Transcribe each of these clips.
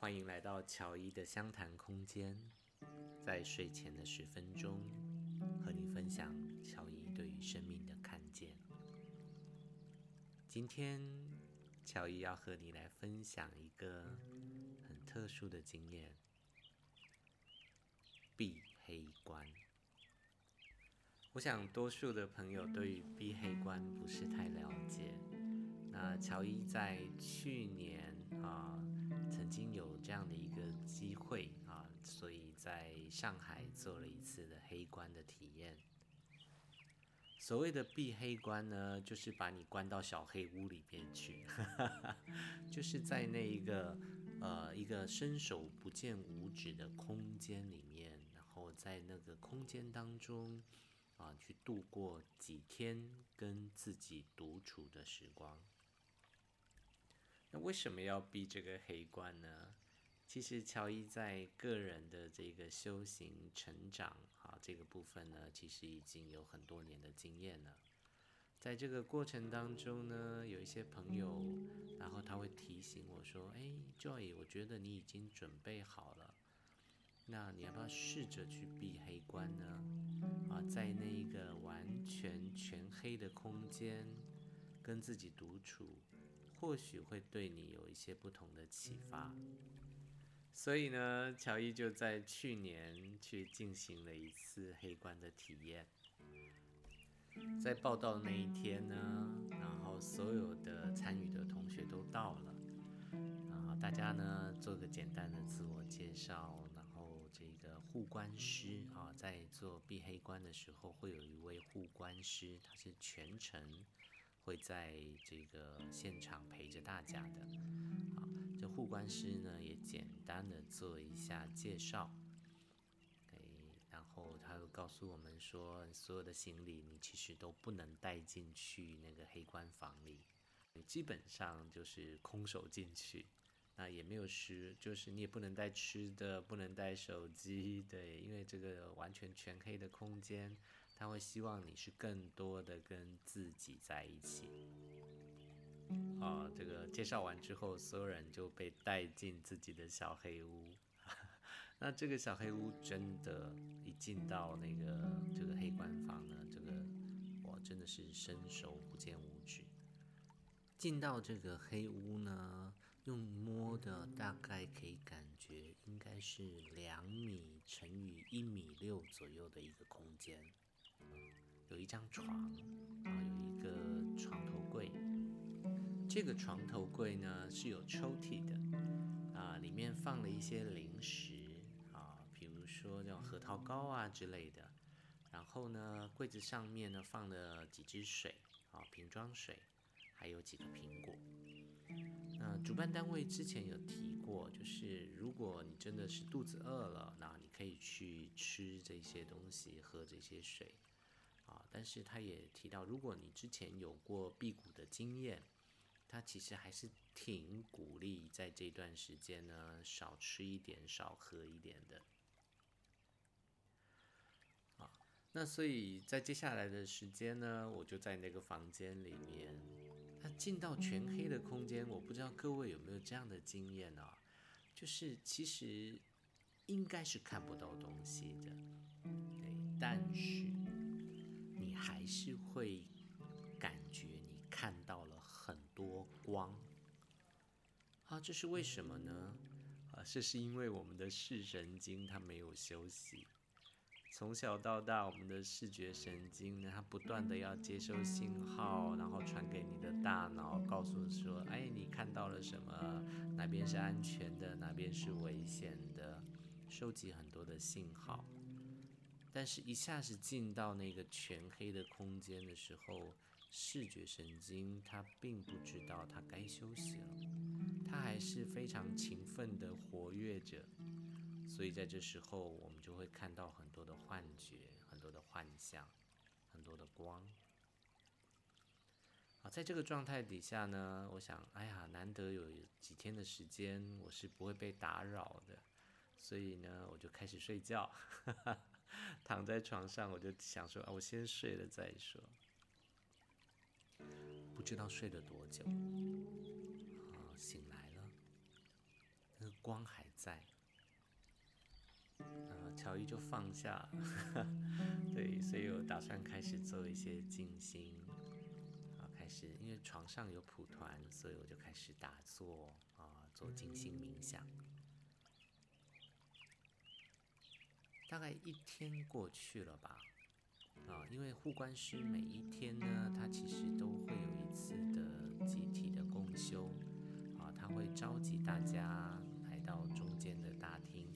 欢迎来到乔伊的相谈空间，在睡前的十分钟，和你分享乔伊对于生命的看见。今天，乔伊要和你来分享一个很特殊的经验——闭黑关。我想，多数的朋友对于闭黑关不是太了解。那乔伊在去年啊，上海做了一次的黑关的体验。所谓的闭黑关呢，就是把你关到小黑屋里边去，就是在那一个呃一个伸手不见五指的空间里面，然后在那个空间当中啊，去度过几天跟自己独处的时光。那为什么要闭这个黑关呢？其实乔伊在个人的这个修行成长啊，这个部分呢，其实已经有很多年的经验了。在这个过程当中呢，有一些朋友，然后他会提醒我说：“哎，Joy，我觉得你已经准备好了，那你要不要试着去闭黑关呢？啊，在那一个完全全黑的空间，跟自己独处。”或许会对你有一些不同的启发，所以呢，乔伊就在去年去进行了一次黑关的体验。在报到那一天呢，然后所有的参与的同学都到了，然后大家呢做个简单的自我介绍，然后这个护关师啊，在做闭黑关的时候，会有一位护关师，他是全程。会在这个现场陪着大家的，啊，这护关师呢也简单的做一下介绍，哎，然后他又告诉我们说，所有的行李你其实都不能带进去那个黑关房里，基本上就是空手进去，那也没有吃，就是你也不能带吃的，不能带手机，对，因为这个完全全黑的空间。他会希望你是更多的跟自己在一起。啊，这个介绍完之后，所有人就被带进自己的小黑屋。那这个小黑屋真的，一进到那个这个黑关房呢，这个我真的是伸手不见五指。进到这个黑屋呢，用摸的大概可以感觉应该是两米乘以一米六左右的一个空间。有一张床，啊，有一个床头柜。这个床头柜呢是有抽屉的，啊，里面放了一些零食，啊，比如说这种核桃糕啊之类的。然后呢，柜子上面呢放了几支水，啊，瓶装水，还有几个苹果。那主办单位之前有提过，就是如果你真的是肚子饿了，那你可以去吃这些东西，喝这些水。啊，但是他也提到，如果你之前有过辟谷的经验，他其实还是挺鼓励在这段时间呢，少吃一点，少喝一点的。啊，那所以在接下来的时间呢，我就在那个房间里面，他进到全黑的空间，我不知道各位有没有这样的经验啊？就是其实应该是看不到东西的，对，但是。你还是会光，啊，这是为什么呢？啊，这是因为我们的视神经它没有休息，从小到大，我们的视觉神经呢，它不断的要接收信号，然后传给你的大脑，告诉说，哎，你看到了什么？哪边是安全的？哪边是危险的？收集很多的信号。但是，一下子进到那个全黑的空间的时候，视觉神经它并不知道它该休息了，它还是非常勤奋地活跃着。所以在这时候，我们就会看到很多的幻觉、很多的幻象、很多的光。好，在这个状态底下呢，我想，哎呀，难得有几天的时间，我是不会被打扰的，所以呢，我就开始睡觉。躺在床上，我就想说啊，我先睡了再说。不知道睡了多久，啊，醒来了，那个光还在。呃，乔伊就放下了，对，所以我打算开始做一些静心，啊，开始，因为床上有蒲团，所以我就开始打坐啊，做静心冥想。大概一天过去了吧，啊，因为护观师每一天呢，他其实都会有一次的集体的共修，啊，他会召集大家来到中间的大厅，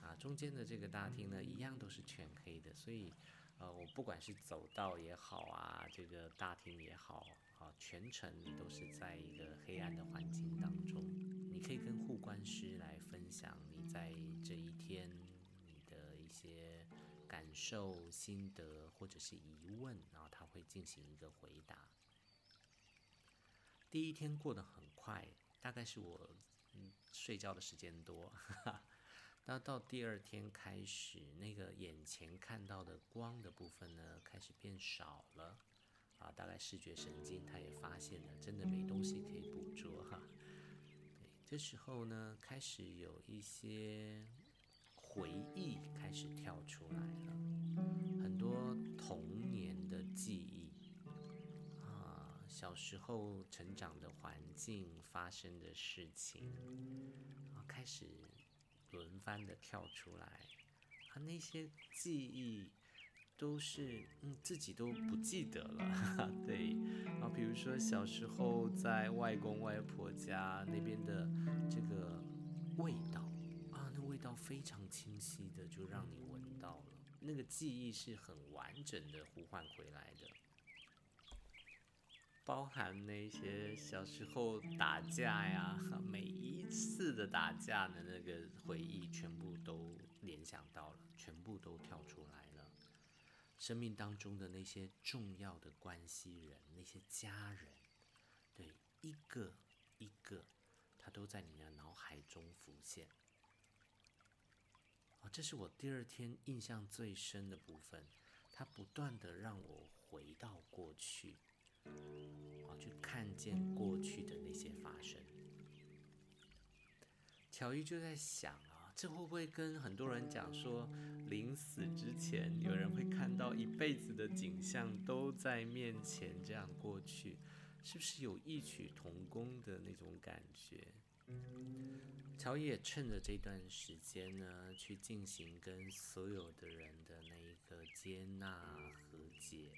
啊，中间的这个大厅呢，一样都是全黑的，所以，呃，我不管是走道也好啊，这个大厅也好，啊，全程都是在一个黑暗的环境当中，你可以跟护观师来分享你在这一天你的。一些感受、心得或者是疑问，然后他会进行一个回答。第一天过得很快，大概是我嗯睡觉的时间多，那到第二天开始，那个眼前看到的光的部分呢，开始变少了啊。大概视觉神经他也发现了，真的没东西可以捕捉哈。对，这时候呢，开始有一些。回忆开始跳出来了，很多童年的记忆啊，小时候成长的环境发生的事情啊，开始轮番的跳出来啊，那些记忆都是嗯自己都不记得了，对啊，比如说小时候在外公外婆家那边的这个味道。到非常清晰的，就让你闻到了。那个记忆是很完整的呼唤回来的，包含那些小时候打架呀，每一次的打架的那个回忆，全部都联想到了，全部都跳出来了。生命当中的那些重要的关系人，那些家人，对，一个一个，他都在你的脑海中浮现。这是我第二天印象最深的部分，它不断的让我回到过去，啊，去看见过去的那些发生。乔伊就在想啊，这会不会跟很多人讲说，临死之前有人会看到一辈子的景象都在面前这样过去，是不是有异曲同工的那种感觉？乔伊也趁着这段时间呢，去进行跟所有的人的那一个接纳和解，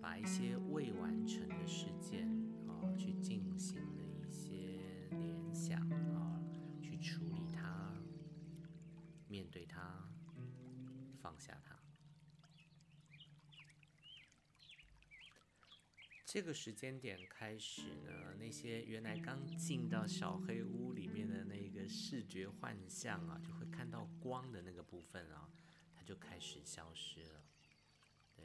把一些未完成的事件啊，去进行了一些联想啊，去处理它，面对它，放下它。这个时间点开始呢，那些原来刚进到小黑屋里面的那个视觉幻象啊，就会看到光的那个部分啊，它就开始消失了。对，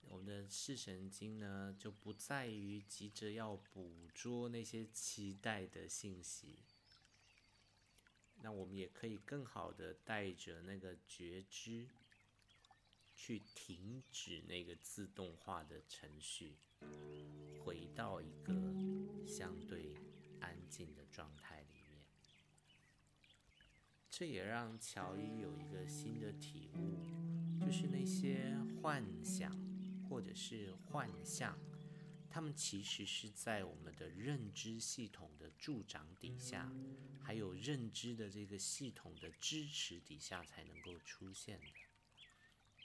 我们的视神经呢，就不在于急着要捕捉那些期待的信息，那我们也可以更好的带着那个觉知。去停止那个自动化的程序，回到一个相对安静的状态里面。这也让乔伊有一个新的体悟，就是那些幻想或者是幻象，它们其实是在我们的认知系统的助长底下，还有认知的这个系统的支持底下才能够出现的。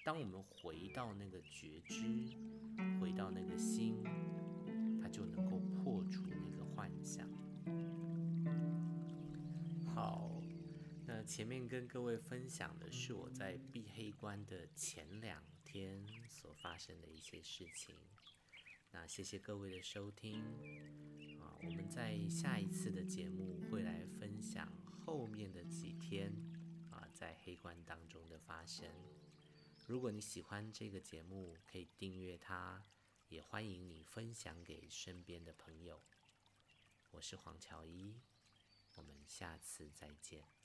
当我们回到那个觉知，回到那个心，它就能够破除那个幻想。好，那前面跟各位分享的是我在闭黑关的前两天所发生的一些事情。那谢谢各位的收听啊，我们在下一次的节目会来分享后面的几天啊，在黑关当中的发生。如果你喜欢这个节目，可以订阅它，也欢迎你分享给身边的朋友。我是黄乔一，我们下次再见。